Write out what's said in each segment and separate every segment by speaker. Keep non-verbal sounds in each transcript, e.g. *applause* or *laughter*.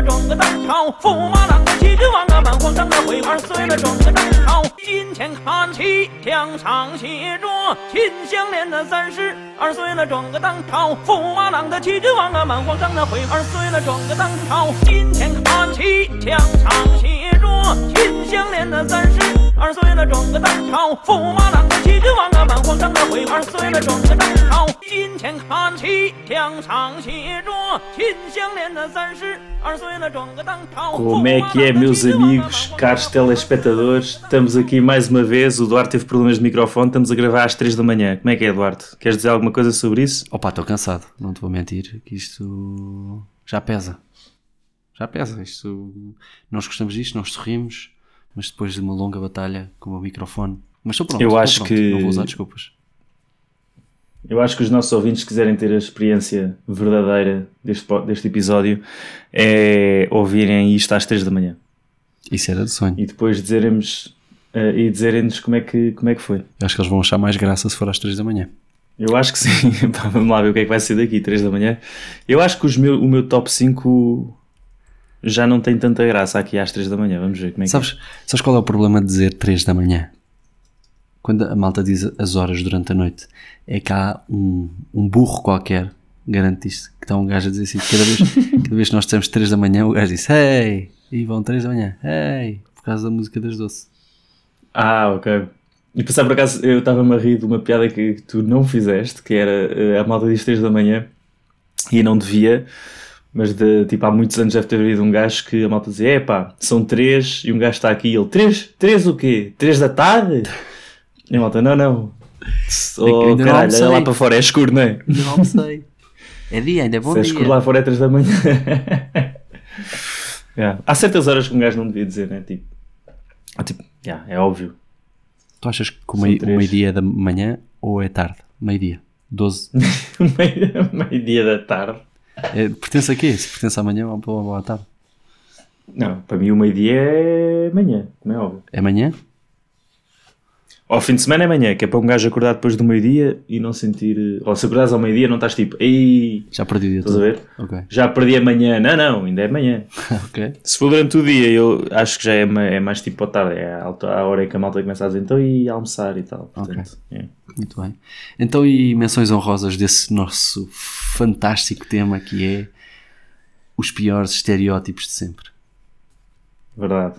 Speaker 1: 了，转个当朝；驸马郎的齐君王啊，满皇上的回二岁了，转个当朝。今天看齐，墙上写着“秦香莲的三十二岁了，转个当朝；驸马郎的齐君王啊，满皇上的回二岁了，转个当朝。今天看齐，墙上写着“秦香莲的三十二岁了，转个当朝；驸马郎 的齐君王啊，满皇上的回二岁了，转个当朝。今天看齐，墙上写着“秦香莲的三十二岁了，转个当朝”。
Speaker 2: Como é que é, meus amigos, caros telespectadores? Estamos aqui mais uma vez. O Duarte teve problemas de microfone. Estamos a gravar às 3 da manhã. Como é que é, Duarte? Queres dizer alguma coisa sobre isso?
Speaker 3: Opa, estou cansado, não te vou mentir, que isto já pesa. Já pesa. Isto... Nós gostamos disto, nós sorrimos, mas depois de uma longa batalha com o meu microfone. mas estou pronto.
Speaker 2: Eu acho
Speaker 3: pronto,
Speaker 2: que-
Speaker 3: Não vou usar desculpas.
Speaker 2: Eu acho que os nossos ouvintes quiserem ter a experiência verdadeira deste, deste episódio é ouvirem isto às 3 da manhã
Speaker 3: Isso era de sonho.
Speaker 2: e depois dizerem-nos eh, e dizerem-nos como, é que, como é que foi.
Speaker 3: Eu acho que eles vão achar mais graça se for às 3 da manhã.
Speaker 2: Eu acho que sim. *laughs* Vamos lá ver o que é que vai ser daqui, 3 da manhã. Eu acho que os meu, o meu top 5 já não tem tanta graça aqui às 3 da manhã. Vamos ver como é que
Speaker 3: Sabes, sabes qual é o problema de dizer 3 da manhã? Quando a malta diz as horas durante a noite, é que há um, um burro qualquer, garanto isto, que está um gajo a dizer assim, cada vez, *laughs* cada vez que nós temos 3 da manhã, o gajo diz, hey, e vão 3 da manhã, hey, por causa da música das doce.
Speaker 2: Ah, ok. E pensar por acaso, eu estava-me a rir de uma piada que tu não fizeste, que era eh, a malta diz 3 da manhã e não devia, mas de, tipo há muitos anos deve ter havido um gajo que a malta dizia: epá, são 3 e um gajo está aqui e ele: 3? 3 o quê? 3 da tarde? E a malta: não, não. Oh,
Speaker 3: Ainda
Speaker 2: caralho, olha lá para fora, é escuro, não é?
Speaker 3: Ainda não sei. *laughs* É dia, ainda é bom
Speaker 2: Se é
Speaker 3: dia.
Speaker 2: escuro lá fora é 3 da manhã. *laughs* Yeah. Há certas horas que um gajo não devia dizer, né? Tipo, ah, tipo yeah, é óbvio.
Speaker 3: Tu achas que o meio- meio-dia é da manhã ou é tarde? Meio-dia. 12. *laughs*
Speaker 2: Meio- Meio-dia da tarde.
Speaker 3: É, pertence a quê? Se pertence à manhã ou ou à tarde?
Speaker 2: Não, para mim o meio-dia é manhã, como é óbvio.
Speaker 3: É manhã?
Speaker 2: Ao fim de semana é manhã, que é para um gajo acordar depois do meio-dia e não sentir. eh, Ou se acordares ao meio-dia, não estás tipo, ei,
Speaker 3: Já perdi o dia
Speaker 2: estás a
Speaker 3: todo.
Speaker 2: ver?
Speaker 3: Ok.
Speaker 2: Já perdi a manhã. Não, não, ainda é manhã. *laughs*
Speaker 3: ok.
Speaker 2: Se for durante o dia, eu acho que já é, é mais tipo à tarde, é a, hora em que a malta começa a dizer então e almoçar e tal. Portanto, é.
Speaker 3: Muito bem. Então, e menções honrosas desse nosso fantástico tema que é os piores estereótipos de sempre.
Speaker 2: verdade.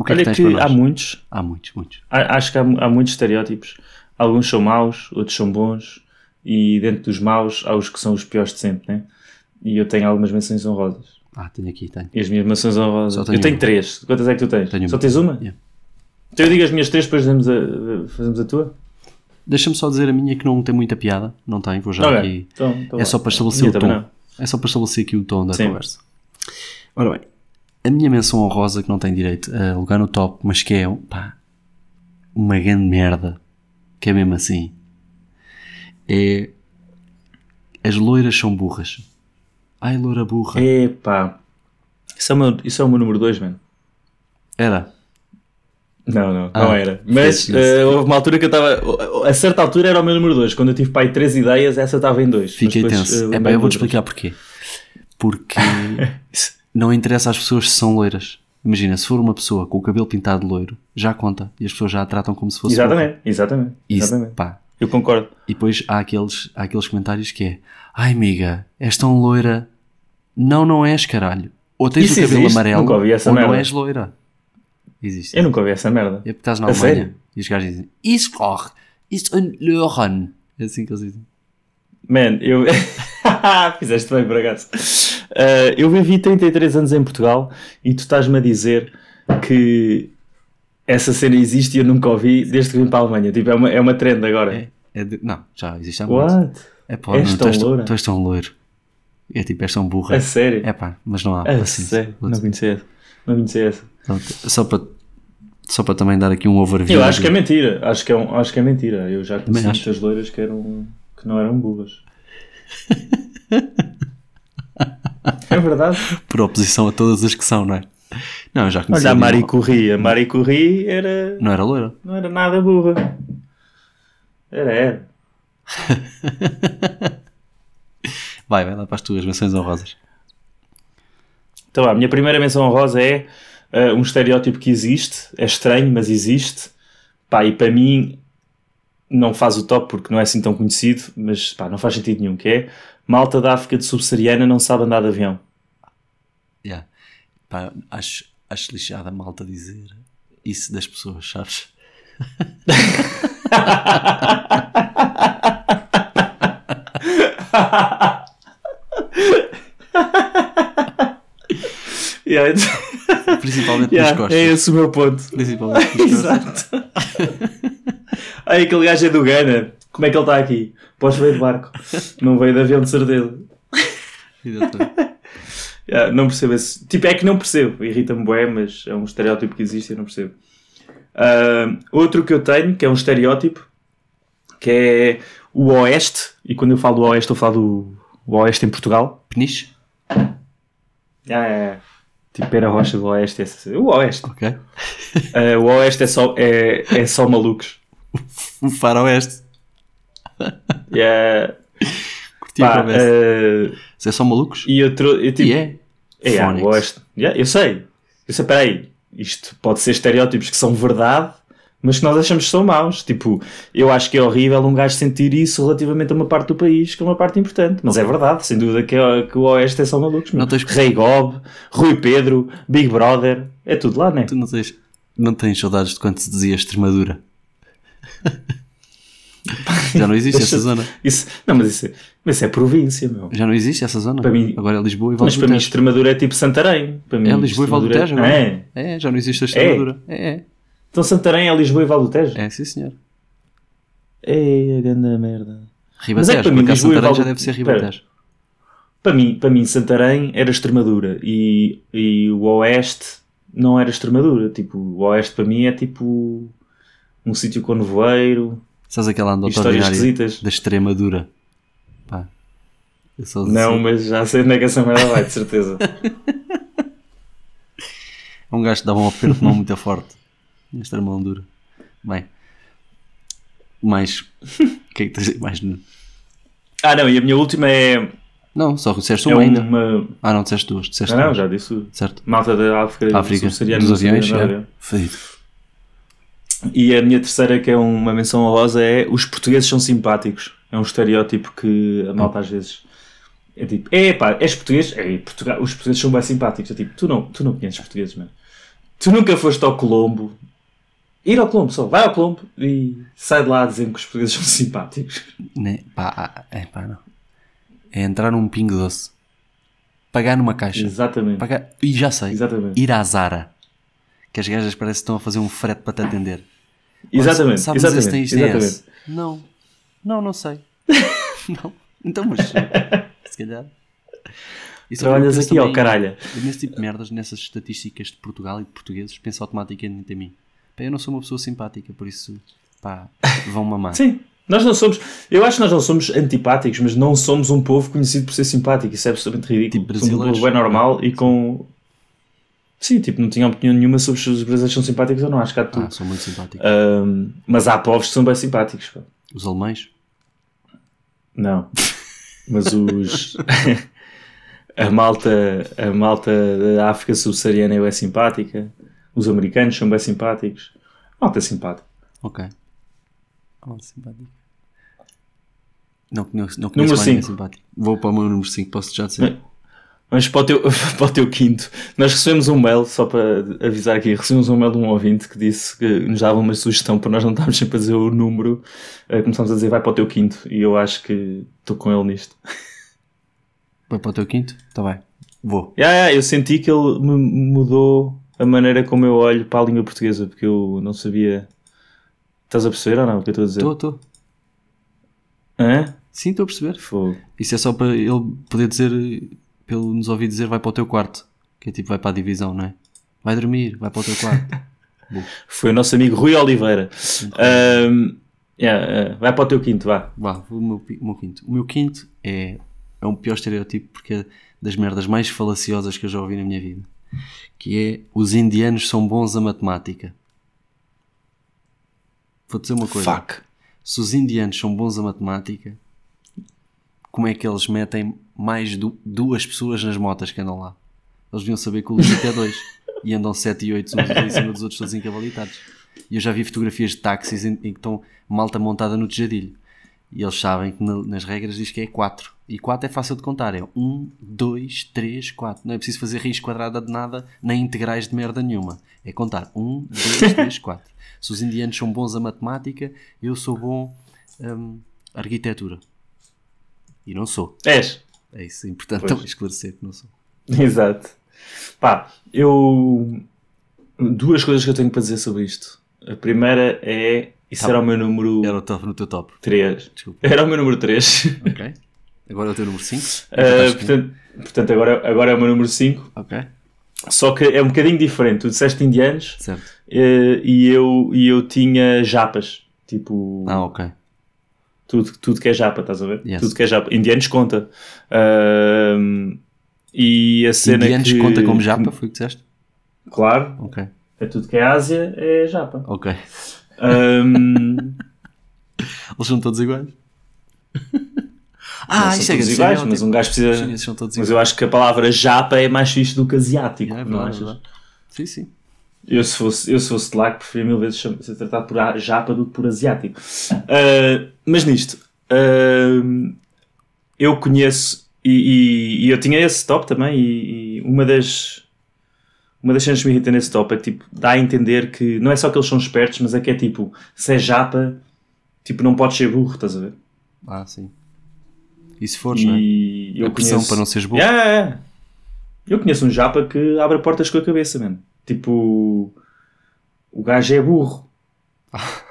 Speaker 3: O que é
Speaker 2: Olha
Speaker 3: que tens
Speaker 2: que
Speaker 3: nós?
Speaker 2: há muitos,
Speaker 3: Há muitos, muitos.
Speaker 2: há- acho que há, há muitos estereótipos. Alguns são maus, outros são bons, e dentro dos maus há os que são os piores de sempre, né? E eu tenho algumas menções honrosas.
Speaker 3: Ah, tenho aqui, tenho.
Speaker 2: E as minhas menções honrosas.
Speaker 3: Tenho
Speaker 2: eu tenho
Speaker 3: uma.
Speaker 2: três. Quantas é que tu tens?
Speaker 3: Tenho
Speaker 2: Só
Speaker 3: uma.
Speaker 2: tens uma?
Speaker 3: Yeah.
Speaker 2: Então eu digo as minhas três, depois fazemos a, fazemos a tua?
Speaker 3: Deixa-me só dizer a minha que não tem muita piada. Não tem, vou já
Speaker 2: Ok.
Speaker 3: aqui.
Speaker 2: Então, então
Speaker 3: É
Speaker 2: vá.
Speaker 3: só para estabelecer o tom.
Speaker 2: não.
Speaker 3: É só para estabelecer aqui o tom da
Speaker 2: Sim.
Speaker 3: conversa. Ora bem, a minha menção honrosa que não tem direito a lugar no top, mas que é pá, uma grande merda, que é mesmo assim, é as loiras são burras. Ai, loira burra.
Speaker 2: Epá. Isso é o meu, isso é o meu número dois, mano.
Speaker 3: Era.
Speaker 2: Não, não,
Speaker 3: Ah,
Speaker 2: não era. Mas eh, houve uma altura que eu estava. A certa altura era o meu número 2. Quando eu tive pai três ideias, essa estava em dois.
Speaker 3: Fiquei
Speaker 2: Mas depois,
Speaker 3: tenso.
Speaker 2: eh,
Speaker 3: É
Speaker 2: lembrei-me
Speaker 3: eu vou-te explicar porquê. Porque *laughs* não interessa às pessoas se são loiras. Imagina, se for uma pessoa com o cabelo pintado de loiro, já conta. E as pessoas já a tratam como se fosse.
Speaker 2: Exatamente, exatamente.
Speaker 3: Isso,
Speaker 2: exatamente.
Speaker 3: pá,
Speaker 2: Eu concordo.
Speaker 3: E depois há aqueles, há aqueles comentários que é Ai amiga, és tão loira Não, não és caralho Ou tens
Speaker 2: Isso
Speaker 3: o cabelo
Speaker 2: existe?
Speaker 3: amarelo
Speaker 2: Nunca ouvi essa
Speaker 3: Ou não
Speaker 2: merda.
Speaker 3: és loira Existe
Speaker 2: Eu nunca ouvi essa merda.
Speaker 3: É porque estás na
Speaker 2: A
Speaker 3: Alemanha
Speaker 2: sério?
Speaker 3: E os gajos dizem Isso corre Isso ein Löhren É assim que eles dizem
Speaker 2: Man, eu. *laughs* *laughs* Fizeste bem por acaso. Uh, eu vivi 33 anos em Portugal e tu estás-me a dizer que essa cena existe e eu nunca ouvi desde que vim para a Alemanha. Tipo, é uma, é uma trend agora.
Speaker 3: é, é de- Não, já existe há muito
Speaker 2: What?
Speaker 3: É pá,
Speaker 2: És
Speaker 3: não, tu,
Speaker 2: tão
Speaker 3: és, tão-
Speaker 2: loura?
Speaker 3: tu és tão loiro. É tipo, és tão burra.
Speaker 2: A sério?
Speaker 3: É pá, mas não há
Speaker 2: A
Speaker 3: paciência.
Speaker 2: sério? Não conhecia essa. Não conhecia essa.
Speaker 3: Só para só para também dar aqui um overview.
Speaker 2: Eu acho que é mentira. Acho que é, um, acho que é mentira. Eu já conheci muitas loiras que, eram, que não eram burras. É verdade.
Speaker 3: por oposição a todas as que são, não é? Não, eu já conheci.
Speaker 2: Olha a
Speaker 3: ali
Speaker 2: Mari
Speaker 3: uma-
Speaker 2: Corri. A Mari Corri era,
Speaker 3: Não era loira?
Speaker 2: não era nada burra. Era, era. *laughs*
Speaker 3: Vai, vai lá para as tuas menções honrosas.
Speaker 2: Então, a minha primeira menção honrosa é uh, um estereótipo que existe, é estranho, mas existe. Pá, e para mim não faz o top porque não é assim tão conhecido, mas pá, não faz sentido nenhum, que é malta da África subsaariana não sabe andar de avião.
Speaker 3: Yeah. Pá, acho, acho lixada a malta dizer isso das pessoas, sabes?
Speaker 2: Yeah,
Speaker 3: Principalmente
Speaker 2: yeah,
Speaker 3: nas costas.
Speaker 2: é esse o meu ponto.
Speaker 3: Principalmente nas costas.
Speaker 2: Exato. Aí aquele gajo é do Gana. Como é que ele está aqui? Podes veio de barco. Não veio de avião de certeza.
Speaker 3: Exatamente.
Speaker 2: Yeah, não percebo esse. Tipo, é que não percebo. Irrita-me bué, mas é um estereótipo que existe e não percebo. Ah, outro que eu tenho, que é um estereótipo, que é o Oeste. E quando eu falo do Oeste, eu falo do Oeste em Portugal.
Speaker 3: Peniche?
Speaker 2: Ah, é, é. Tipo, Pera Rocha do Oeste. esse- O Oeste.
Speaker 3: Ok.
Speaker 2: Ah, o Oeste é só, é, é só malucos.
Speaker 3: O faroeste.
Speaker 2: Yeah.
Speaker 3: Curti
Speaker 2: Pá,
Speaker 3: Isso é só malucos?
Speaker 2: e eu, trou- eu tipo,
Speaker 3: E é.
Speaker 2: É, yeah,
Speaker 3: Phonics.
Speaker 2: o Oeste. Yeah, eu sei. Eu sei, peraí. Isto pode ser estereótipos que são verdade, mas que nós achamos que são maus. Tipo, eu acho que é horrível um gajo sentir isso relativamente a uma parte do país, que é uma parte importante. Mas é verdade, sem dúvida que, é- que o Oeste é só malucos.
Speaker 3: Não tens-
Speaker 2: Rei Gob, Rui Pedro, Big Brother, é tudo lá, né?
Speaker 3: Tu não tens, não tens saudades de quando se dizia Extremadura? *laughs* Já não existe essa zona.
Speaker 2: Isso, não, mas isso, é- mas isso é província, meu.
Speaker 3: Já não existe essa zona.
Speaker 2: Para mim-
Speaker 3: Agora é Lisboa e Vale
Speaker 2: Mas para mim. Extremadura é tipo Santarém. Para mim,
Speaker 3: É Lisboa e Vale do Tejo agora.
Speaker 2: É.
Speaker 3: É, já não existe a Extremadura. É, é.
Speaker 2: Então Santarém é Lisboa e Vale do Tejo?
Speaker 3: É, sim senhor.
Speaker 2: Ei, a grande merda.
Speaker 3: Ribatejo,
Speaker 2: é para mim Lisboa
Speaker 3: Santarém
Speaker 2: Val
Speaker 3: já deve ser. Ribatejo.
Speaker 2: Para mim, para mim, Santarém era Extremadura e, e o Oeste não era Extremadura. Tipo, o Oeste para mim é tipo um sítio com nevoeiro,
Speaker 3: Sabes aquela anedota
Speaker 2: histórias esquisitas.
Speaker 3: da Extremadura? Pá.
Speaker 2: Não,
Speaker 3: assim.
Speaker 2: mas já sei onde é que essa merda vai, de certeza.
Speaker 3: É *laughs* um gajo que dava um aperto de mão muito forte. Esta mão dura. Bem. Mais. O que é que tens mais?
Speaker 2: Ah, não, e a minha última é,
Speaker 3: Não, só disseste
Speaker 2: é
Speaker 3: uma ainda.
Speaker 2: uma.
Speaker 3: Ah, não, disseste duas. Disseste
Speaker 2: Ah, não,
Speaker 3: duas.
Speaker 2: já disse.
Speaker 3: Certo.
Speaker 2: Malta da África,
Speaker 3: África, dos aviões. É. Fedido.
Speaker 2: E a minha terceira, que é uma menção honrosa, é os portugueses são simpáticos. É um estereótipo que a malta às vezes é tipo, é pá, és português? É, Portugal, os portugueses são bem simpáticos. É tipo, tu não, tu não conheces portugueses, mano. Tu nunca foste ao Colombo. Ir ao Colombo só, vai ao Colombo e sai de lá dizendo que os portugueses são simpáticos.
Speaker 3: Né? Pá, ah, é pá, não. É entrar num pingo doce. Pagar numa caixa.
Speaker 2: Exatamente.
Speaker 3: Pagar... E já sei.
Speaker 2: Exatamente.
Speaker 3: Ir à Zara. Que as gajas parecem que estão a fazer um frete para te atender.
Speaker 2: Exatamente.
Speaker 3: Sabes
Speaker 2: Exatamente.
Speaker 3: tens DS?
Speaker 2: Exatamente.
Speaker 3: Não. Não, não sei. *laughs* não. Então, mas se calhar. Isso é
Speaker 2: Trabalhas aqui, ó caralho.
Speaker 3: Nesse tipo de merdas, nessas estatísticas de Portugal e de portugueses, penso automaticamente em mim. Pá, eu não sou uma pessoa simpática, por isso, pá, vão mamar.
Speaker 2: Sim. Nós não somos, eu acho que nós não somos antipáticos, mas não somos um povo conhecido por ser simpático. Isso é absolutamente ridículo.
Speaker 3: Tipo
Speaker 2: somos um povo bem normal e com. Sim, tipo, não tinha opinião nenhuma sobre se os brasileiros são simpáticos ou não. Acho que há de tudo.
Speaker 3: Ah, sou muito simpático.
Speaker 2: Ahm, mas há povos que são bem simpáticos. pá.
Speaker 3: Os alemães?
Speaker 2: Não. Mas os. *laughs* a malta, a malta da África subsaariana é bem simpática. Os americanos são bem simpáticos. Malta é simpática.
Speaker 3: Ok. Oh, simpático. Não conheço, não
Speaker 2: Número
Speaker 3: conheço mais ninguém simpático. Vou para o meu número 5, posso já dizer?
Speaker 2: Mas para o, teu, *laughs* para o teu quinto, nós recebemos um mail, só para avisar aqui, recebemos um mail de um ouvinte que disse que nos dava uma sugestão para nós não estarmos sempre a dizer o número, eh, começámos a dizer vai para o teu quinto, e eu acho que estou com ele nisto.
Speaker 3: Vai para o teu quinto? Está bem. Vou.
Speaker 2: Yeah, yeah, eu senti que ele me mudou a maneira como eu olho para a língua portuguesa, porque eu não sabia. Estás a perceber ou não o que eu estou a dizer?
Speaker 3: Estou, estou.
Speaker 2: Hã?
Speaker 3: Sim, estou a perceber.
Speaker 2: Fogo.
Speaker 3: Isso é só para ele poder dizer, ele nos ouvir dizer, vai para o teu quarto. Que é tipo, vai para a divisão, não é? Vai dormir, vai para o teu quarto. *laughs*
Speaker 2: Foi o nosso amigo Rui Oliveira. Ahm, yeah, ah, vai para o teu quinto, vá.
Speaker 3: Vá, o meu, o meu quinto. O meu quinto é, é um pior estereótipo porque é das merdas mais falaciosas que eu já ouvi na minha vida. Que é, os indianos são bons a matemática. Vou dizer uma coisa.
Speaker 2: Fuck.
Speaker 3: Se os indianos são bons a matemática, como é que eles metem mais du- duas pessoas nas motas que andam lá? Eles deviam saber que o limite é dois. *laughs* E andam sete e oito uns em cima dos outros todos encavalitados. E eu já vi fotografias de táxis em, em que estão malta montada no tejadilho. E eles sabem que na- nas regras diz que é 4. E 4 é fácil de contar. É 1, 2, 3, 4. Não é preciso fazer raiz quadrada de nada, nem integrais de merda nenhuma. É contar 1, 2, 3, 4. Se os indianos são bons a matemática, eu sou bom hum, a arquitetura. E não sou.
Speaker 2: És.
Speaker 3: É isso, é importante
Speaker 2: Pois.
Speaker 3: também esclarecer que não sou.
Speaker 2: Exato. Pá, eu. Duas coisas que eu tenho para dizer sobre isto. A primeira é. Isso
Speaker 3: Tá.
Speaker 2: era o meu número
Speaker 3: Era o top no teu top.
Speaker 2: 3.
Speaker 3: Desculpa.
Speaker 2: Era o meu número 3.
Speaker 3: Ok. Agora é o teu número 5. *laughs*
Speaker 2: portanto, portanto agora, agora é o meu número 5.
Speaker 3: Ok.
Speaker 2: Só que é um bocadinho diferente. Tu disseste indianos
Speaker 3: Certo.
Speaker 2: eh, e, eu, e eu tinha japas. Tipo,
Speaker 3: Ah, ok.
Speaker 2: Tudo, tudo que é japa, estás a ver?
Speaker 3: Yes.
Speaker 2: Tudo que é japa. Indianos conta. Ahm, e a cena
Speaker 3: Indianos
Speaker 2: que...
Speaker 3: conta como japa, foi o que disseste?
Speaker 2: Claro.
Speaker 3: Ok.
Speaker 2: É tudo que é Ásia, é japa.
Speaker 3: Ok.
Speaker 2: Ahm, *laughs*
Speaker 3: Eles são todos iguais?
Speaker 2: não
Speaker 3: ah,
Speaker 2: são
Speaker 3: isso é
Speaker 2: todos iguais, mas um gajo precisa... Mas eu acho que a palavra japa é mais fixe do que asiático,
Speaker 3: É
Speaker 2: não
Speaker 3: é
Speaker 2: achas?
Speaker 3: verdade. Sim, sim.
Speaker 2: Eu se fosse, eu se fosse de lá, que preferia mil vezes ser tratado por japa do que por asiático. Ah, mas nisto, ah, eu conheço, e, e- e eu tinha esse top também, e, e uma das uma das cenas que me irrita nesse top é que tipo, dá a entender que não é só que eles são espertos, mas é que é tipo, se é japa, tipo, não podes ser burro, estás a ver?
Speaker 3: Ah, sim. E se fores, não é?
Speaker 2: E eu
Speaker 3: A pressão
Speaker 2: conheço...
Speaker 3: para não seres burro.
Speaker 2: Yeah, yeah, yeah. Eu conheço um japa que abre portas com a cabeça, mano. Tipo, o gajo é burro. *laughs*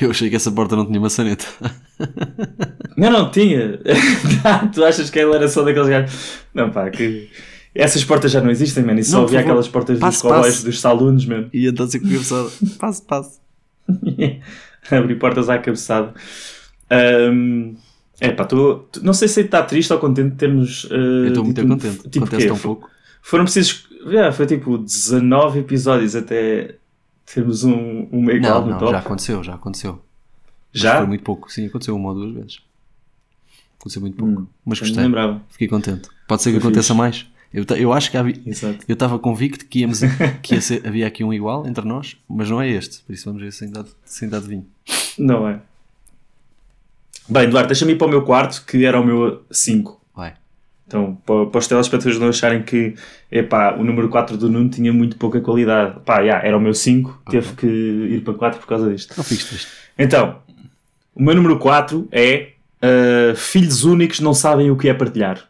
Speaker 3: Eu achei que essa porta não tinha maçaneta. *laughs*
Speaker 2: Não, não, tinha. *laughs* tu achas que ele era só daqueles gajos? Não, pá, que. Essas portas já não existem, mano. E só havia aquelas portas dos
Speaker 3: Passe, passe.
Speaker 2: dos saloons, mano.
Speaker 3: E então a cabeçada. Passo, passo.
Speaker 2: Abrir portas à cabeçada. Ahm, é pá, tô, tô- não sei se está triste ou contente de termos. uh,
Speaker 3: Eu estou muito contente.
Speaker 2: Tipo,
Speaker 3: Acontece tão pouco.
Speaker 2: Foram precisos. Yeah, foi tipo 19 episódios até termos um, um meio
Speaker 3: Não,
Speaker 2: no
Speaker 3: não,
Speaker 2: top.
Speaker 3: já aconteceu, já aconteceu. Mas
Speaker 2: Já?
Speaker 3: Foi muito pouco. Sim, aconteceu uma ou duas vezes. Aconteceu muito pouco.
Speaker 2: Hum,
Speaker 3: Mas gostei. Fiquei contente. Pode ser que
Speaker 2: Foi
Speaker 3: aconteça
Speaker 2: fixe.
Speaker 3: mais. Eu, eu acho que havia- eu estava convicto que, íamos, *laughs* que ia ser- havia aqui um igual entre nós, mas não é este. Por isso vamos ver se ainda, se ainda adivinho.
Speaker 2: Não é. Bem, Eduardo, deixa-me ir para o meu quarto, que era o meu 5. Então, para, para os telespectadores não acharem que epá, o número 4 do Nuno tinha muito pouca qualidade. Pá, já, era o meu 5, teve que ir para 4 por causa disto.
Speaker 3: Não fiz triste.
Speaker 2: Então, o meu número 4 é uh, Filhos únicos não sabem o que é partilhar.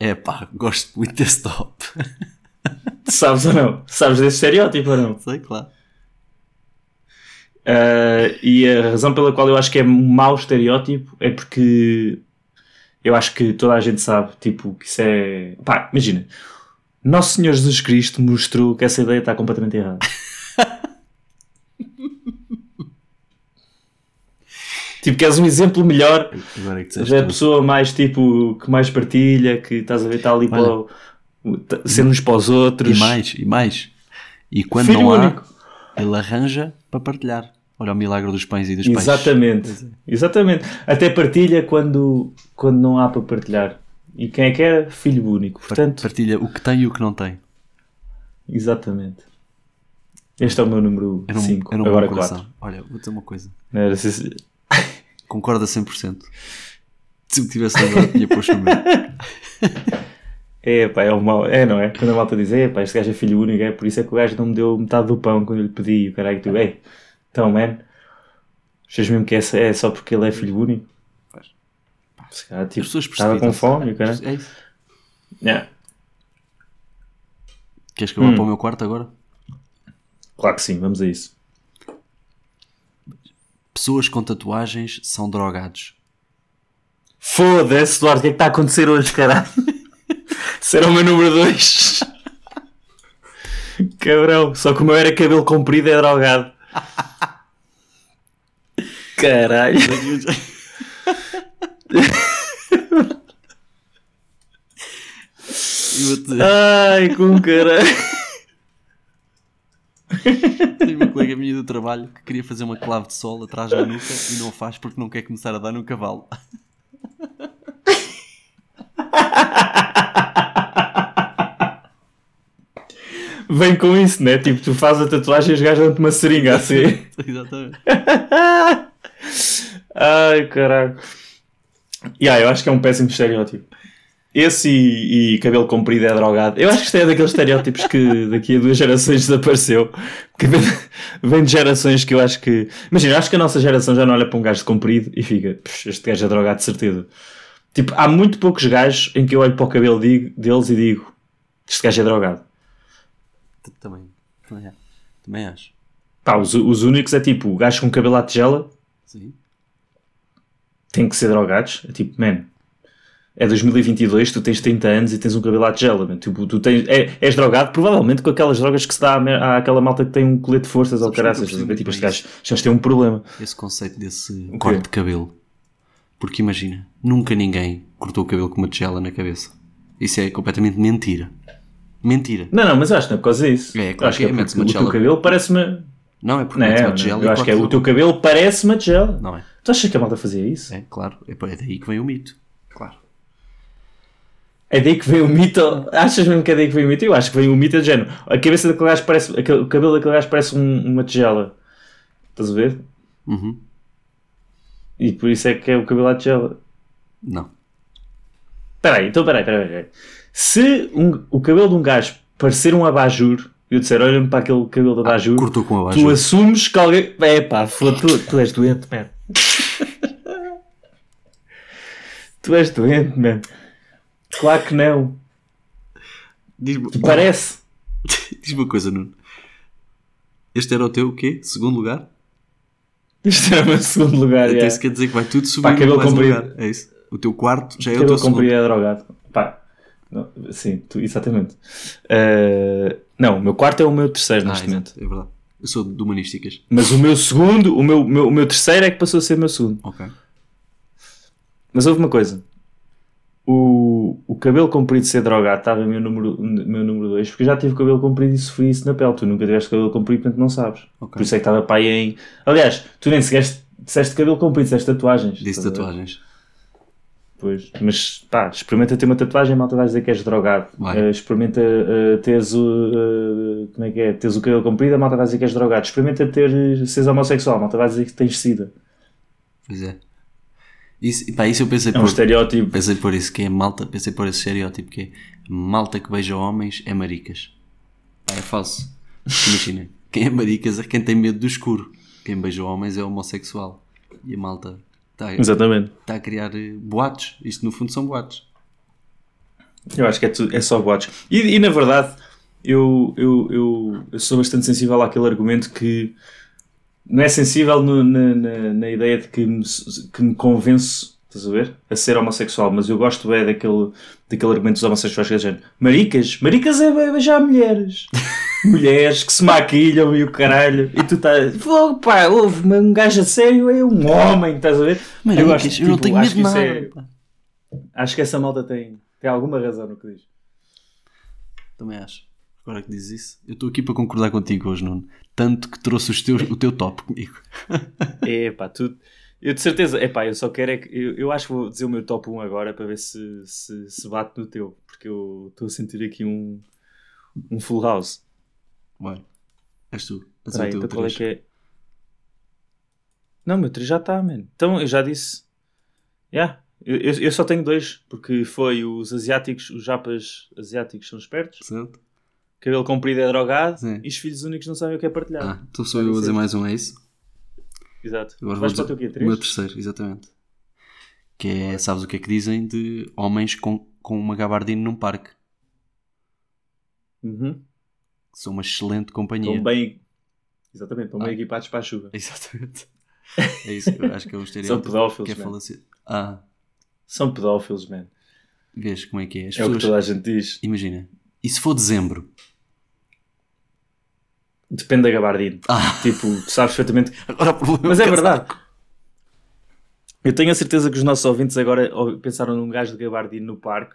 Speaker 3: É pá, gosto muito desse top. *laughs*
Speaker 2: Sabes ou não? Sabes desse estereótipo ou não?
Speaker 3: Sei, claro.
Speaker 2: Uh, e a razão pela qual eu acho que é um mau estereótipo é porque eu acho que toda a gente sabe, tipo, que isso é. Pá, imagina. Nosso Senhor Jesus Cristo mostrou que essa ideia está completamente errada. *laughs* tipo, que és um exemplo melhor,
Speaker 3: Agora é que
Speaker 2: és
Speaker 3: disseste
Speaker 2: a
Speaker 3: tudo.
Speaker 2: pessoa mais, tipo, que mais partilha, que estás a ver, está ali
Speaker 3: Olha.
Speaker 2: para o- tá- ser uns para os outros.
Speaker 3: E mais, e mais. E quando
Speaker 2: Filho
Speaker 3: não há,
Speaker 2: único.
Speaker 3: ele arranja para partilhar. Olha o milagre dos pães e dos peixes.
Speaker 2: Exatamente.
Speaker 3: Pois é.
Speaker 2: Exatamente. Até partilha quando, quando não há para partilhar. E quem é que é? Filho único. Portanto,
Speaker 3: Partilha o que tem e o que não tem.
Speaker 2: exatamente. Este é o meu número
Speaker 3: Era um,
Speaker 2: 5.
Speaker 3: era um
Speaker 2: Agora
Speaker 3: bom
Speaker 2: 4.
Speaker 3: coração. Olha, vou dizer uma coisa.
Speaker 2: Era assim-
Speaker 3: Concorda 100%. Se *laughs* me tivesse lembrado, tinha posto no meu. *laughs*
Speaker 2: É, pá, é o mau. É, não é? Quando a malta diz, é, pá, este gajo é filho único, é por isso é que o gajo não me deu metade do pão quando eu lhe pedi. O caralho, tu, ei, então, man, achas mesmo que é só porque ele é filho único?
Speaker 3: Pois.
Speaker 2: Se calhar, tipo, estava com fome, o caralho.
Speaker 3: É isso.
Speaker 2: Yeah.
Speaker 3: Queres que eu vá
Speaker 2: Hum.
Speaker 3: para o meu quarto agora?
Speaker 2: Claro que sim, vamos a isso.
Speaker 3: Pessoas com tatuagens são drogados.
Speaker 2: Foda-se, Duarte, o que é que está a acontecer hoje, caralho? *laughs* Era o meu número 2. *laughs* Cabrão, só que o meu era cabelo comprido e drogado. Caralho.
Speaker 3: E
Speaker 2: Ai, com caralho.
Speaker 3: tenho uma colega minha do trabalho que queria fazer uma clave de sol atrás da nuca e não faz porque não quer começar a dar no cavalo.
Speaker 2: Vem com isso, né? Tipo, tu fazes a tatuagem e os gajos dão-te uma seringa assim. *laughs*
Speaker 3: Exatamente. *laughs*
Speaker 2: Ai, caralho. Yeah, eu acho que é um péssimo estereótipo. Esse e, e cabelo comprido é drogado. Eu acho que isto é daqueles estereótipos que daqui a duas gerações desapareceu. Que vem, vem de gerações que eu acho que. Imagina, acho que a nossa geração já não olha para um gajo comprido e fica, "Pux, este gajo é drogado de certeza. Tipo, há muito poucos gajos em que eu olho para o cabelo deles e digo, este gajo é drogado.
Speaker 3: Também, também, é. também acho.
Speaker 2: Pá, os, os únicos é tipo, o gajo com cabelo à tigela
Speaker 3: Sim.
Speaker 2: Tem que ser drogados. É tipo, man, é 2022, tu tens 30 anos e tens um cabelo à tigela, man. Tipo, tu tens, é, és drogado provavelmente com aquelas drogas que se dá à, àquela malta que tem um colete de forças ou caraças. Tipo, este gajo já tem um problema.
Speaker 3: Esse conceito desse
Speaker 2: quê?
Speaker 3: corte de cabelo. Porque imagina, nunca ninguém cortou o cabelo com uma tigela na cabeça. Isso é completamente mentira. Mentira.
Speaker 2: Não, não, mas acho que não é por causa disso.
Speaker 3: É, claro
Speaker 2: acho
Speaker 3: que
Speaker 2: que
Speaker 3: é,
Speaker 2: é porque o teu cabelo parece-me.
Speaker 3: Não, é porque
Speaker 2: Não,
Speaker 3: metes uma tigela
Speaker 2: eu acho que é o teu cabelo parece uma tigela.
Speaker 3: Não é?
Speaker 2: Tu achas que a malta fazia isso?
Speaker 3: É, claro. É é daí que vem o mito. Claro.
Speaker 2: É daí que vem o mito. Achas mesmo que é daí que vem o mito? Eu acho que vem o mito de género. A cabeça daquele gajo parece. O cabelo daquele gajo parece um- uma tigela. Estás a ver?
Speaker 3: Uhum.
Speaker 2: E por isso é que é o cabelo à tigela.
Speaker 3: Não.
Speaker 2: Espera aí, então espera aí, espera aí, espera aí. Se um- o cabelo de um gajo parecer um abajur, e eu disser, olha-me para aquele cabelo de abajur,
Speaker 3: cortou com
Speaker 2: tu
Speaker 3: abajur.
Speaker 2: assumes que alguém. É pá, tu, tu és doente, man. *laughs* tu és doente, man. Claro que não. Parece. *laughs*
Speaker 3: diz-me uma coisa, Nuno. Este era o teu o quê? Segundo lugar?
Speaker 2: Isto era o meu segundo lugar.
Speaker 3: Até
Speaker 2: yeah.
Speaker 3: isso quer dizer que vai tudo subir
Speaker 2: Pá, cabelo
Speaker 3: mais
Speaker 2: comprido.
Speaker 3: lugar. É isso. O teu quarto já é o teu
Speaker 2: Cabelo
Speaker 3: segundo.
Speaker 2: comprido é drogado. Pá. Não, sim, tu- exatamente. Eh, não, o meu quarto é o meu terceiro
Speaker 3: Ah,
Speaker 2: neste momento.
Speaker 3: é verdade. Eu sou de humanísticas.
Speaker 2: Mas o meu segundo, o meu, meu, o meu terceiro é que passou a ser o meu segundo.
Speaker 3: Ok.
Speaker 2: Mas houve uma coisa. O, o cabelo comprido ser drogado estava meu número, meu número 2, porque eu já tive cabelo comprido e sofri isso na pele. Tu nunca tiveste cabelo comprido, portanto não sabes.
Speaker 3: Ok.
Speaker 2: Por isso é que estava para aí em. Aliás, tu nem sequer disseste cabelo comprido, disseste tatuagens.
Speaker 3: Disse tatuagens.
Speaker 2: Pois, mas pá, experimenta ter uma tatuagem, malta vai dizer que és drogado. Eh, experimenta eh, teres o. eh, como é que é? Teres o cabelo comprido, malta vai dizer que és drogado. Experimenta ter, seres homossexual, malta vai dizer que tens sida.
Speaker 3: Pois é. Isso, pá, isso eu pensei
Speaker 2: É um
Speaker 3: por,
Speaker 2: estereótipo.
Speaker 3: pensei por isso, que é malta, pensei por esse estereótipo, que é malta que beija homens é maricas. Pá, é falso. Imagina, quem é maricas é quem tem medo do escuro. Quem beija homens é homossexual. E a malta está
Speaker 2: Exatamente.
Speaker 3: tá a criar eh, boatos. Isto no fundo são boatos.
Speaker 2: Eu acho que é, tudo, é só boatos. E, e, na verdade, eu, eu, eu, eu sou bastante sensível àquele argumento que não é sensível no- na, na, na ideia de que me, que me convenço, estás a ver? A ser homossexual, mas eu gosto é daquele, daquele argumento dos homossexuais que é género. Maricas? Maricas é be- beijar mulheres. *laughs* mulheres que se maquilham e o caralho. E tu estás. Fogo, pá, houve um gajo a sério, é um homem, estás a ver?
Speaker 3: Maricas, eu, não
Speaker 2: tipo,
Speaker 3: tenho
Speaker 2: acho
Speaker 3: medo
Speaker 2: que isso
Speaker 3: nada.
Speaker 2: é-
Speaker 3: pá.
Speaker 2: Acho que essa malta tem, tem alguma razão no que diz.
Speaker 3: Também acho. Agora que dizes isso. Eu estou aqui para concordar contigo hoje, Nuno. Tanto que trouxe os teus, o teu top comigo. *laughs*
Speaker 2: É pá, tu. Eu de certeza, é pá, eu só quero é que. Eu, eu acho que vou dizer o meu top 1 agora para ver se, se, se bate no teu, porque eu estou a sentir aqui um, um full house.
Speaker 3: Vai. És tu. És
Speaker 2: Espera aí,
Speaker 3: o teu
Speaker 2: então qual é
Speaker 3: três.
Speaker 2: que é? Não, meu 3 já está, man. Então eu já disse. Já. Eu, eu, eu só tenho dois, porque foi os asiáticos, os japas asiáticos são espertos,
Speaker 3: Certo?
Speaker 2: cabelo comprido é drogado
Speaker 3: Sim.
Speaker 2: e os filhos únicos não sabem o que é partilhar.
Speaker 3: Ah, então sou eu a dizer mais um, é isso?
Speaker 2: Exato.
Speaker 3: Agora
Speaker 2: Vais
Speaker 3: vou
Speaker 2: para o teu quê?
Speaker 3: o meu
Speaker 2: 3?
Speaker 3: terceiro, exatamente. Que é, sabes o que é que dizem de homens com, com uma gabardina num parque?
Speaker 2: Uhum.
Speaker 3: São uma excelente companhia.
Speaker 2: Estão bem. Exatamente, estão bem
Speaker 3: Ah.
Speaker 2: equipados para a chuva. *laughs*
Speaker 3: Exatamente. *laughs* É isso que eu acho que é
Speaker 2: São
Speaker 3: estereótipo
Speaker 2: pedófilos,
Speaker 3: que é. Ah,
Speaker 2: São pedófilos, man.
Speaker 3: Vês como é que é? As
Speaker 2: É o que
Speaker 3: pessoas.
Speaker 2: toda a gente diz.
Speaker 3: Imagina. E se for dezembro?
Speaker 2: Depende da gabardine.
Speaker 3: Ah.
Speaker 2: Tipo, tu sabes perfeitamente. *laughs*
Speaker 3: Agora o
Speaker 2: Mas é
Speaker 3: o
Speaker 2: verdade. Eu tenho a certeza que os nossos ouvintes agora pensaram num gajo de gabardine no parque.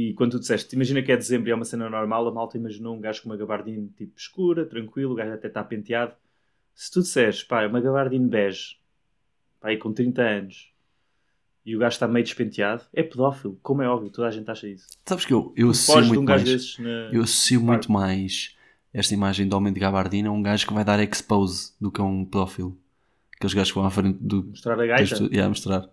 Speaker 2: E quando tu disseste, imagina que é dezembro e é uma cena normal, a malta imaginou um gajo com uma gabardine tipo escura, tranquilo, o gajo até está penteado. Se tu disseres, pá, é uma gabardine bege, pá, aí com 30 anos, e o gajo está meio despenteado, é pedófilo, como é óbvio, toda a gente acha isso.
Speaker 3: Sabes que eu, eu associo muito
Speaker 2: um
Speaker 3: mais.
Speaker 2: na...
Speaker 3: Eu associo muito mais esta imagem de homem de gabardina a um gajo que vai dar expose do que a um pedófilo. Aqueles gajos que vão à frente do.
Speaker 2: mostrar a gaita.
Speaker 3: do- yeah, mostrar.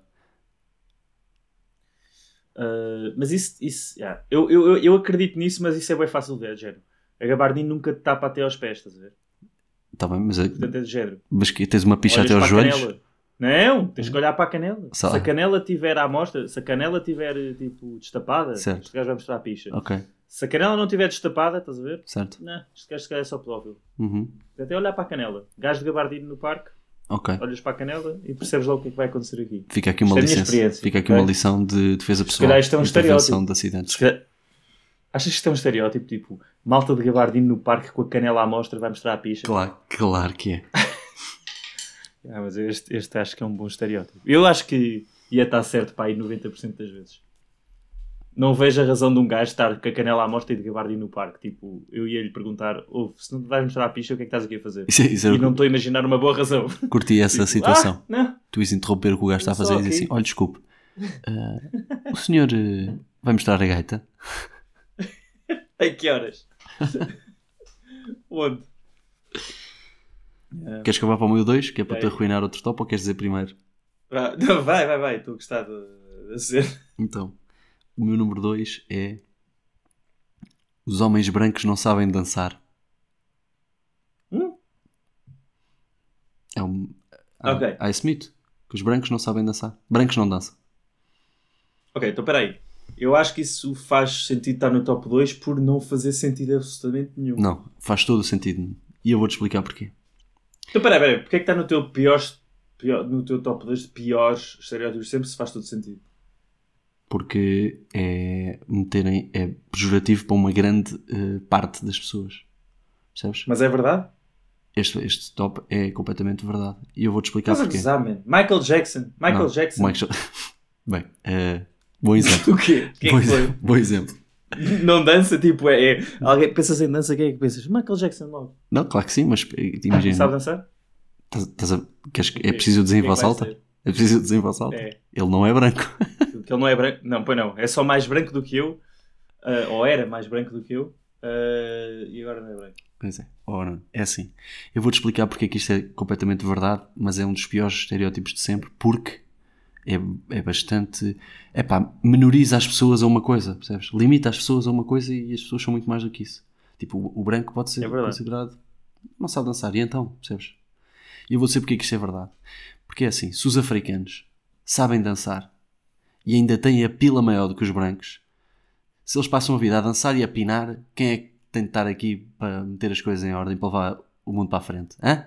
Speaker 2: Uh, mas isso, isso yeah. eu, eu, eu- acredito nisso, mas isso é bem fácil de ver, de género. A gabardine nunca te tapa até aos pés, estás a ver?
Speaker 3: Tá bem, mas, é-
Speaker 2: Portanto é de género.
Speaker 3: mas que tens uma picha
Speaker 2: Olhas
Speaker 3: até aos joelhos?
Speaker 2: canela. Não, tens que olhar para a canela.
Speaker 3: Só.
Speaker 2: Se a canela tiver à mostra, se a canela tiver tipo destapada,
Speaker 3: Certo.
Speaker 2: este gajo vai mostrar a picha.
Speaker 3: Ok,
Speaker 2: Se a canela não tiver destapada, estás a ver?
Speaker 3: certo.
Speaker 2: Não, este gajo se calhar é só pedófilo.
Speaker 3: Uhum.
Speaker 2: Portanto é olhar para a canela. Gajo de gabardine no parque,
Speaker 3: Ok.
Speaker 2: olhas para a canela e percebes logo o que é que vai acontecer aqui.
Speaker 3: Fica aqui uma
Speaker 2: é
Speaker 3: licença. Fica aqui
Speaker 2: ok?
Speaker 3: uma lição de defesa pessoal.
Speaker 2: calhar isto é um estereótipo.
Speaker 3: de acidentes.
Speaker 2: Se calhar- Achas que isto é um estereótipo? Tipo, malta de gabardine no parque com a canela à mostra vai mostrar a picha?
Speaker 3: Claro, claro que é. *laughs*
Speaker 2: Ah, mas este, este acho que é um bom estereótipo. Eu acho que ia estar certo para aí 90% das vezes. Não vejo a razão de um gajo estar com a canela à mostra e de gabardine no parque. Tipo, eu ia lhe perguntar: "Ouve, se não te vais mostrar a picha, o que é que estás aqui a fazer?
Speaker 3: Isso, é- isso era
Speaker 2: E não estou a imaginar uma boa razão.
Speaker 3: curti essa *laughs*
Speaker 2: Tipo,
Speaker 3: situação.
Speaker 2: Ah, não.
Speaker 3: Tu ias interromper o que o gajo está a fazer e dizer assim: olha, desculpe, ah, o senhor ah, vai mostrar a gaita? *laughs*
Speaker 2: Em que horas? Onde? *laughs*
Speaker 3: Queres que eu vá para o meu 2, que é para te arruinar outro top, ou queres dizer primeiro?
Speaker 2: Não, vai, vai, vai. Estou a gostar de- da cena.
Speaker 3: Então, o meu número 2 é Os homens brancos não sabem dançar.
Speaker 2: Hum?
Speaker 3: É um, há,
Speaker 2: Ok.
Speaker 3: há esse mito que os brancos não sabem dançar. Brancos não dançam.
Speaker 2: Ok, então peraí. Eu acho que isso faz sentido estar no top 2 por não fazer sentido absolutamente nenhum.
Speaker 3: Não, faz todo o sentido. E eu vou-te explicar porquê.
Speaker 2: Então peraí, peraí. Porquê é que está no teu pior, pior- no teu top 2 de piores estereótipos sempre se faz todo sentido?
Speaker 3: Porque é meterem, é pejorativo para uma grande eh, parte das pessoas. Percebes?
Speaker 2: Mas é verdade?
Speaker 3: Este, este top é completamente verdade. E eu vou-te explicar
Speaker 2: Estás
Speaker 3: porquê.
Speaker 2: Michael Jackson. Michael
Speaker 3: Não,
Speaker 2: Jackson.
Speaker 3: Michael- *laughs* Bem, eh, bom exemplo. *laughs*
Speaker 2: O quê? Quem é
Speaker 3: bom,
Speaker 2: que foi?
Speaker 3: exemplo bom exemplo. *laughs*
Speaker 2: Não dança, tipo, é, é- Alguém pensas em dança, quem é que pensas? Michael Jackson logo.
Speaker 3: Não, claro que sim, mas eh, imagina.
Speaker 2: Sabe dançar?
Speaker 3: estás- estás a- queres que- é
Speaker 2: quê?
Speaker 3: preciso dizer em
Speaker 2: é
Speaker 3: voz alta?
Speaker 2: ser?
Speaker 3: É preciso dizer em voz alta?
Speaker 2: É.
Speaker 3: Ele não é branco.
Speaker 2: Que ele não é branco. Não, pois não. É só mais branco do que eu. ah, ou era mais branco do que eu. ah, e agora não é branco.
Speaker 3: Pois é. Ora, é assim. Eu vou-te explicar porque é que isto é completamente verdade, mas é um dos piores estereótipos de sempre, porque é, é bastante. É pá, menoriza as pessoas a uma coisa, percebes? Limita as pessoas a uma coisa e as pessoas são muito mais do que isso. Tipo, o, o branco pode ser
Speaker 2: É
Speaker 3: considerado. Não sabe dançar, e então, percebes? E eu vou dizer porque é que isto é verdade. Porque é assim, se os africanos sabem dançar e ainda têm a pila maior do que os brancos, se eles passam a vida a dançar e a pinar, quem é que tem de estar aqui para meter as coisas em ordem para levar o mundo para a frente? Hã?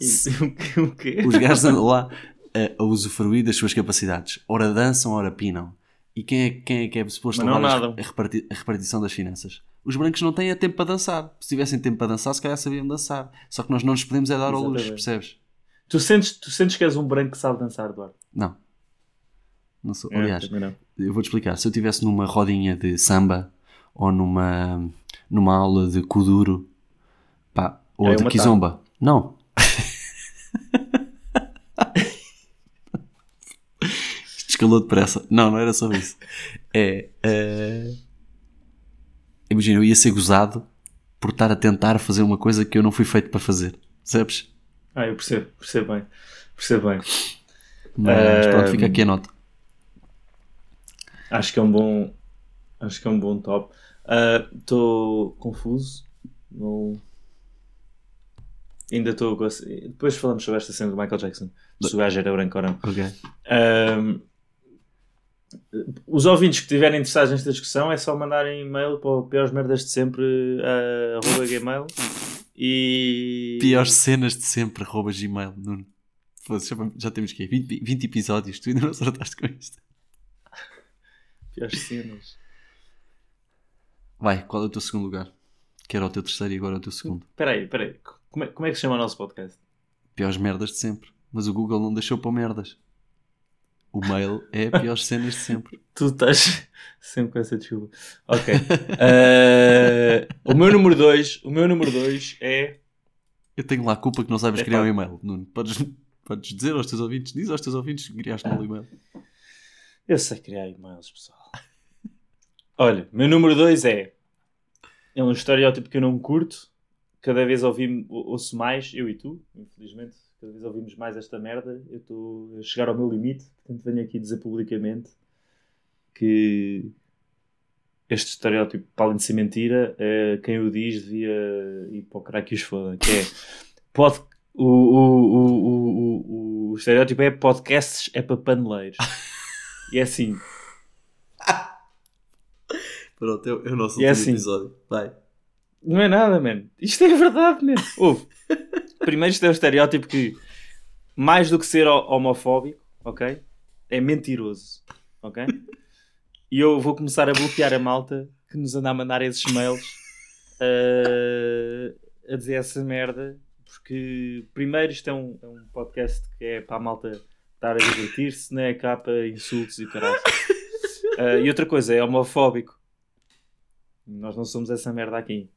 Speaker 2: E, *laughs* o quê?
Speaker 3: Os gajos andam lá a, a usufruir das suas capacidades. Ora dançam, ora pinam. E quem é, quem é que é suposto levar as- a, reparti- a repartição das finanças? Os brancos não têm tempo para dançar. Se tivessem tempo para dançar, se calhar sabiam dançar. Só que nós não nos podemos é dar ao luxo,
Speaker 2: Exatamente.
Speaker 3: percebes?
Speaker 2: Tu sentes, tu sentes que és um branco que sabe dançar, Eduardo?
Speaker 3: Não. Não sou.
Speaker 2: É,
Speaker 3: Aliás,
Speaker 2: não.
Speaker 3: eu vou-te explicar. Se eu estivesse numa rodinha de samba ou numa, numa aula de kuduro pá, ou
Speaker 2: É
Speaker 3: de kizomba, não. Isto *laughs* escalou depressa. Não, não era só isso. É. eh, Imagina, eu ia ser gozado por estar a tentar fazer uma coisa que eu não fui feito para fazer. Percebes?
Speaker 2: Ah, eu percebo, percebo bem. Percebo bem.
Speaker 3: Mas pronto,
Speaker 2: Eh,
Speaker 3: fica aqui a nota.
Speaker 2: Acho que é um bom. Acho que é um bom top. Estou confuso. Não... Ainda estou. Depois falamos sobre esta cena do Michael Jackson. Se o gajo era branco ou não.
Speaker 3: Ok.
Speaker 2: Ahm, os ouvintes que estiverem interessados nesta discussão é só mandarem e-mail para o piores merdas de sempre uh, arroba gmail e
Speaker 3: Piores cenas de sempre, arroba gmail. Nuno. Já, já temos que 20, 20 episódios, tu ainda não trataste com isto.
Speaker 2: Piores cenas.
Speaker 3: Vai, qual é o teu segundo lugar? Que era o teu terceiro e agora é o teu segundo.
Speaker 2: Espera aí, espera aí. Como é, como é que se chama o nosso podcast?
Speaker 3: Piores merdas de sempre. Mas o Google não deixou para merdas. O mail é piores *laughs* cenas de sempre.
Speaker 2: Tu estás *laughs* sempre com essa desculpa. Ok. Eh, o meu número 2, o meu número 2 é
Speaker 3: Eu tenho lá a culpa que não sabes
Speaker 2: Epá.
Speaker 3: criar um e-mail. Nuno, podes, podes dizer aos teus ouvintes, diz aos teus ouvintes que criaste um e-mail.
Speaker 2: Eu sei criar e-mails, pessoal. Olha, meu número 2 é. É um estereótipo que eu não curto. Cada vez ouvi, ou- ouço mais, eu e tu, infelizmente, cada vez ouvimos mais esta merda. Eu estou a chegar ao meu limite, portanto venho aqui dizer publicamente que este estereótipo, para além de ser mentira, eh, quem o diz devia ir para o caralho que os foda. Que é. Pod, o, o, o, o estereótipo é podcasts é para paneleiros. E é assim,
Speaker 3: Pronto, é o nosso
Speaker 2: E é último assim.
Speaker 3: episódio. Vai.
Speaker 2: Não é nada, mano. Isto é verdade, mano. *laughs* Ouve. Primeiro, isto é um estereótipo que, mais do que ser ho- homofóbico, ok? É mentiroso, ok? E eu vou começar a bloquear a malta que nos anda a mandar esses mails eh, a dizer essa merda, porque, primeiro, isto é um, é um podcast que é para a malta estar a divertir-se, não é cá para insultos e caralho. Eh, e outra coisa, é homofóbico. Nós não somos essa merda aqui.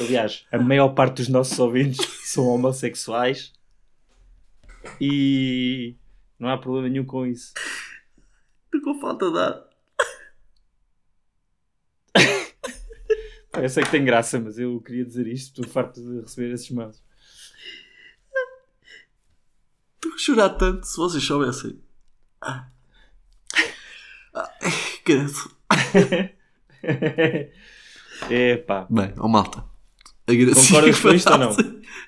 Speaker 2: Aliás, a maior parte dos nossos ouvintes são homossexuais e não há problema nenhum com isso.
Speaker 3: Estou com falta de ar.
Speaker 2: Eu sei que tem graça, mas eu queria dizer isto, estou farto de receber esses mails.
Speaker 3: Estou a chorar tanto se vocês soubessem. Ah. Ah, *laughs* credo. *laughs* *laughs*
Speaker 2: É pá.
Speaker 3: Bem, ó malta. Agradeço
Speaker 2: Concordas com isto ou não?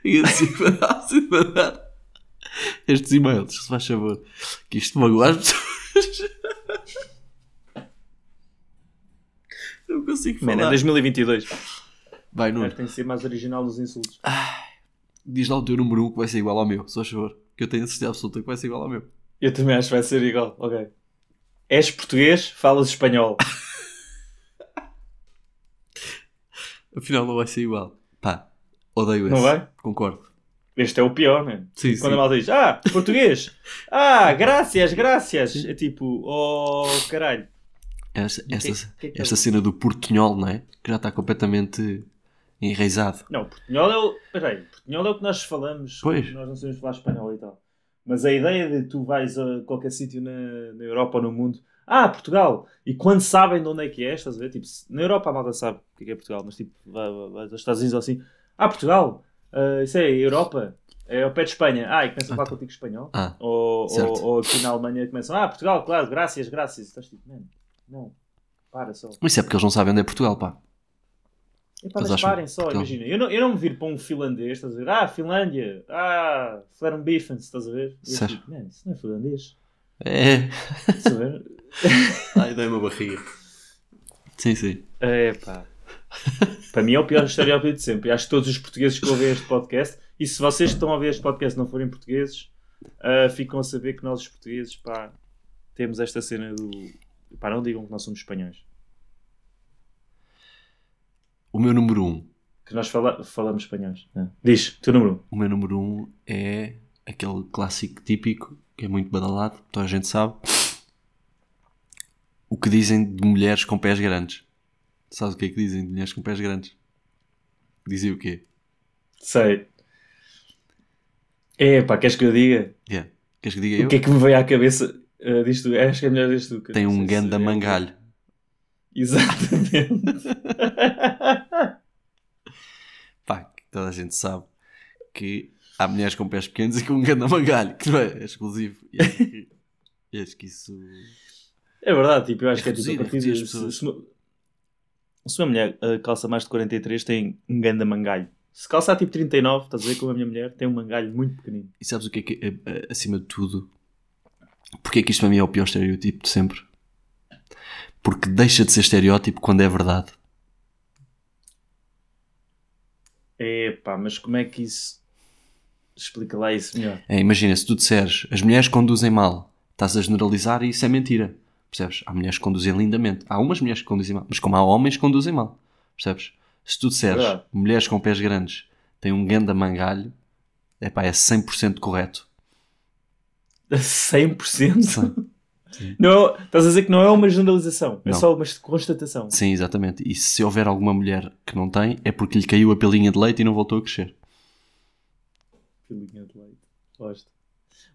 Speaker 3: Que mandassem mandar estes e-mails, se faz favor. Que isto magoa as pessoas. Não consigo
Speaker 2: é
Speaker 3: falar.
Speaker 2: 2022.
Speaker 3: Vai, Nuno.
Speaker 2: Tem que ser mais original nos insultos.
Speaker 3: Diz lá o teu número 1 um que vai ser igual ao meu, só favor. Que eu tenho a certeza absoluta que vai ser igual ao meu.
Speaker 2: Eu também acho que vai ser igual. Ok. És português, falas espanhol. *laughs*
Speaker 3: Afinal, não vai ser igual. Pá, odeio esse.
Speaker 2: Não vai?
Speaker 3: Concordo.
Speaker 2: Este é o pior, mano.
Speaker 3: Sim,
Speaker 2: Quando
Speaker 3: sim.
Speaker 2: a malta diz, ah, português. *laughs* Ah, graças, graças. É tipo, oh, caralho.
Speaker 3: Esta,
Speaker 2: E
Speaker 3: esta,
Speaker 2: que- que que é
Speaker 3: esta cena do portunhol, não é? Que já está completamente enraizado.
Speaker 2: Não, portunhol é o. Peraí, portunhol é o que nós falamos.
Speaker 3: Pois.
Speaker 2: Nós não sabemos falar espanhol e tal. Mas a ideia de tu vais a qualquer sítio na, na Europa ou no mundo. Ah, Portugal! E quando sabem de onde é que é, estás a ver? Tipo, na Europa a malta sabe o que é que é Portugal, mas tipo, vai- vai- aos Estados Unidos ou assim. Ah, Portugal! Ah, isso é Europa. É ao pé de Espanha. Ah, e começam a falar contigo espanhol.
Speaker 3: Ah,
Speaker 2: Ou,
Speaker 3: Certo.
Speaker 2: ou, ou aqui na Alemanha começam, ah, Portugal, claro, graças, graças. Estás tipo, mano, não, para só.
Speaker 3: mas isso é porque eles não sabem onde é Portugal, pá.
Speaker 2: Epá, mas parem só,
Speaker 3: Portugal.
Speaker 2: imagina. Eu não, eu não me viro para um finlandês, estás a ver? Ah, Finlândia, ah, Flerenbiffen, estás a ver? Eu
Speaker 3: Certo.
Speaker 2: tipo, mano, isso não é finlandês.
Speaker 3: É. Ai, dei uma barriga. Sim, sim.
Speaker 2: É pá. Para mim é o pior estereótipo de sempre. E acho que todos os portugueses que ouvem este podcast, e se vocês que estão a ouvir este podcast não forem portugueses, ah, ficam a saber que nós, os portugueses, pá, temos esta cena do. Pá, não digam que nós somos espanhóis.
Speaker 3: O meu número 1. Um,
Speaker 2: Que nós fala- falamos espanhóis. Ah. Diz, teu número 1.
Speaker 3: o meu número 1 um é aquele clássico típico que é muito badalado, toda a gente sabe. O que dizem de mulheres com pés grandes. Sabes o que é que dizem de mulheres com pés grandes? Dizem o quê?
Speaker 2: Sei. É pá, queres que eu diga?
Speaker 3: Yeah. Queres que diga eu?
Speaker 2: O que é que me veio à cabeça uh, disto? Acho que é melhor disto. que
Speaker 3: Tem um
Speaker 2: sei se
Speaker 3: ganda
Speaker 2: é-
Speaker 3: mangalho.
Speaker 2: Exatamente. *laughs*
Speaker 3: Pá, toda a gente sabe que há mulheres com pés pequenos e com um ganda mangalho, que não é, é exclusivo. E acho que, acho que isso.
Speaker 2: É verdade, tipo, eu acho
Speaker 3: É
Speaker 2: que é tipo a
Speaker 3: é
Speaker 2: partir de. Se, uma, mulher uh, calça mais de 43, tem um ganda mangalho. Se calçar tipo 39, estás a ver como a minha mulher, tem um mangalho muito pequenino.
Speaker 3: E sabes o que é que, é, acima de tudo, porque é que isto para mim é o pior estereótipo de sempre? Porque deixa de ser estereótipo quando é verdade.
Speaker 2: É pá, mas como é que isso. Explica lá isso melhor.
Speaker 3: É, imagina, se tu disseres as mulheres conduzem mal, estás a generalizar e isso é mentira. Percebes? Há mulheres que conduzem lindamente. Há umas mulheres que conduzem mal. Mas como há homens que conduzem mal. Percebes? Se tu disseres
Speaker 2: Verdade.
Speaker 3: mulheres com pés grandes têm um ganda mangalho, epá, é 100% correto. *laughs*
Speaker 2: 100%? *laughs* Não, estás a dizer que não é uma generalização, é
Speaker 3: Não.
Speaker 2: só uma constatação.
Speaker 3: Sim, exatamente. E se houver alguma mulher que não tem, é porque lhe caiu a pelinha de leite e não voltou a crescer.
Speaker 2: Filinha de leite. Gosto.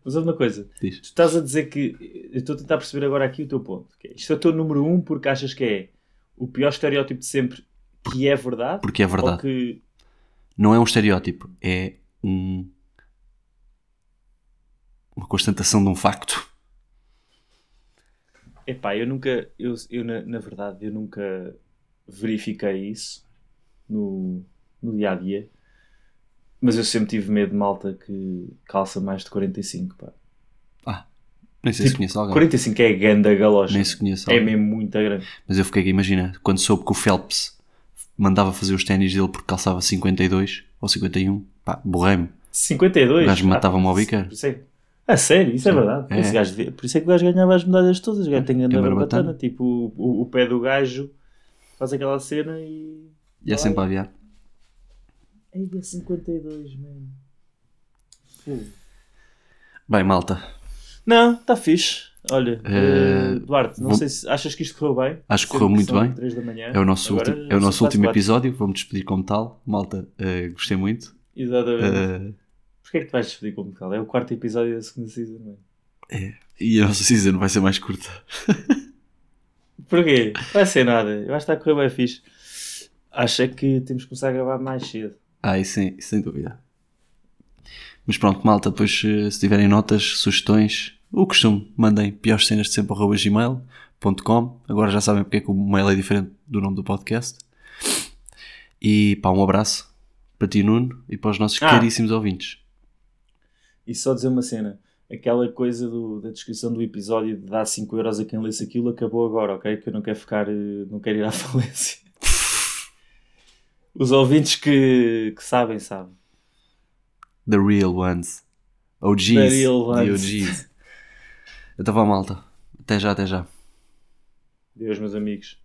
Speaker 2: Mas uma coisa.
Speaker 3: Diz.
Speaker 2: Tu estás a dizer que. Eu estou a tentar perceber agora aqui o teu ponto. que é, isto é o teu número um porque achas que é o pior estereótipo de sempre que é verdade?
Speaker 3: Porque é verdade.
Speaker 2: que.
Speaker 3: Não é um estereótipo, é um... uma constatação de um facto.
Speaker 2: Epá, eu nunca. Eu, eu na, na verdade, eu nunca verifiquei isso no, no dia a dia. Mas eu sempre tive medo de malta que calça mais de 45. Pá.
Speaker 3: Ah, nem sei se
Speaker 2: Tipo,
Speaker 3: conheço alguém.
Speaker 2: 45 é ganda galocha.
Speaker 3: Nem se conhece
Speaker 2: É
Speaker 3: alguém.
Speaker 2: mesmo muito grande.
Speaker 3: Mas eu fiquei, imagina, quando soube que o Phelps mandava fazer os ténis dele porque calçava 52 ou 51, pá, borrei-me.
Speaker 2: 52.
Speaker 3: O gajo
Speaker 2: Ah,
Speaker 3: matava-me ao
Speaker 2: é- A sério, isso é
Speaker 3: Sim.
Speaker 2: verdade.
Speaker 3: É.
Speaker 2: Gajo por isso é que o gajo ganhava as medalhas todas. O gajo tem grande barbatana. Tipo, o, o, o pé do gajo faz aquela cena e.
Speaker 3: E é sempre a aviar.
Speaker 2: Ei, é 52, mano. Fogo.
Speaker 3: Bem, malta,
Speaker 2: Não, está fixe. Olha,
Speaker 3: eh,
Speaker 2: Duarte, não
Speaker 3: vou-
Speaker 2: sei se achas que isto correu bem.
Speaker 3: Acho que correu muito
Speaker 2: são
Speaker 3: bem.
Speaker 2: três da manhã.
Speaker 3: é o nosso,
Speaker 2: Agora
Speaker 3: último, é o nosso último episódio. Vamos despedir como tal. Malta, eh, gostei muito.
Speaker 2: Exatamente.
Speaker 3: Eh,
Speaker 2: Porquê é que tu vais despedir como tal? É o quarto episódio da segunda season, mano.
Speaker 3: e a nossa season vai ser mais curta. *laughs*
Speaker 2: Porquê? Vai ser nada. Eu acho que está a correr bem fixe. Acho é que temos que começar a gravar mais cedo.
Speaker 3: Ah, isso sim, sem dúvida. Mas pronto, malta, depois eh, se tiverem notas, sugestões, o costume, mandem piores cenas de sempre arroba gmail.com. Agora já sabem porque é que o mail é diferente do nome do podcast. E pá, um abraço para ti, Nuno, e para os nossos
Speaker 2: Ah.
Speaker 3: caríssimos ouvintes.
Speaker 2: E só dizer uma cena. Aquela coisa do- da descrição do episódio de dar 5 euros a quem lesse aquilo acabou agora, ok? Que eu não quero ficar... eh, Não quero ir à *laughs* falência. Os ouvintes que, que sabem, sabem.
Speaker 3: The real ones. OGs.
Speaker 2: The real
Speaker 3: The
Speaker 2: ones.
Speaker 3: OGs. Então vá, malta. Até já, até já.
Speaker 2: Deus, meus amigos.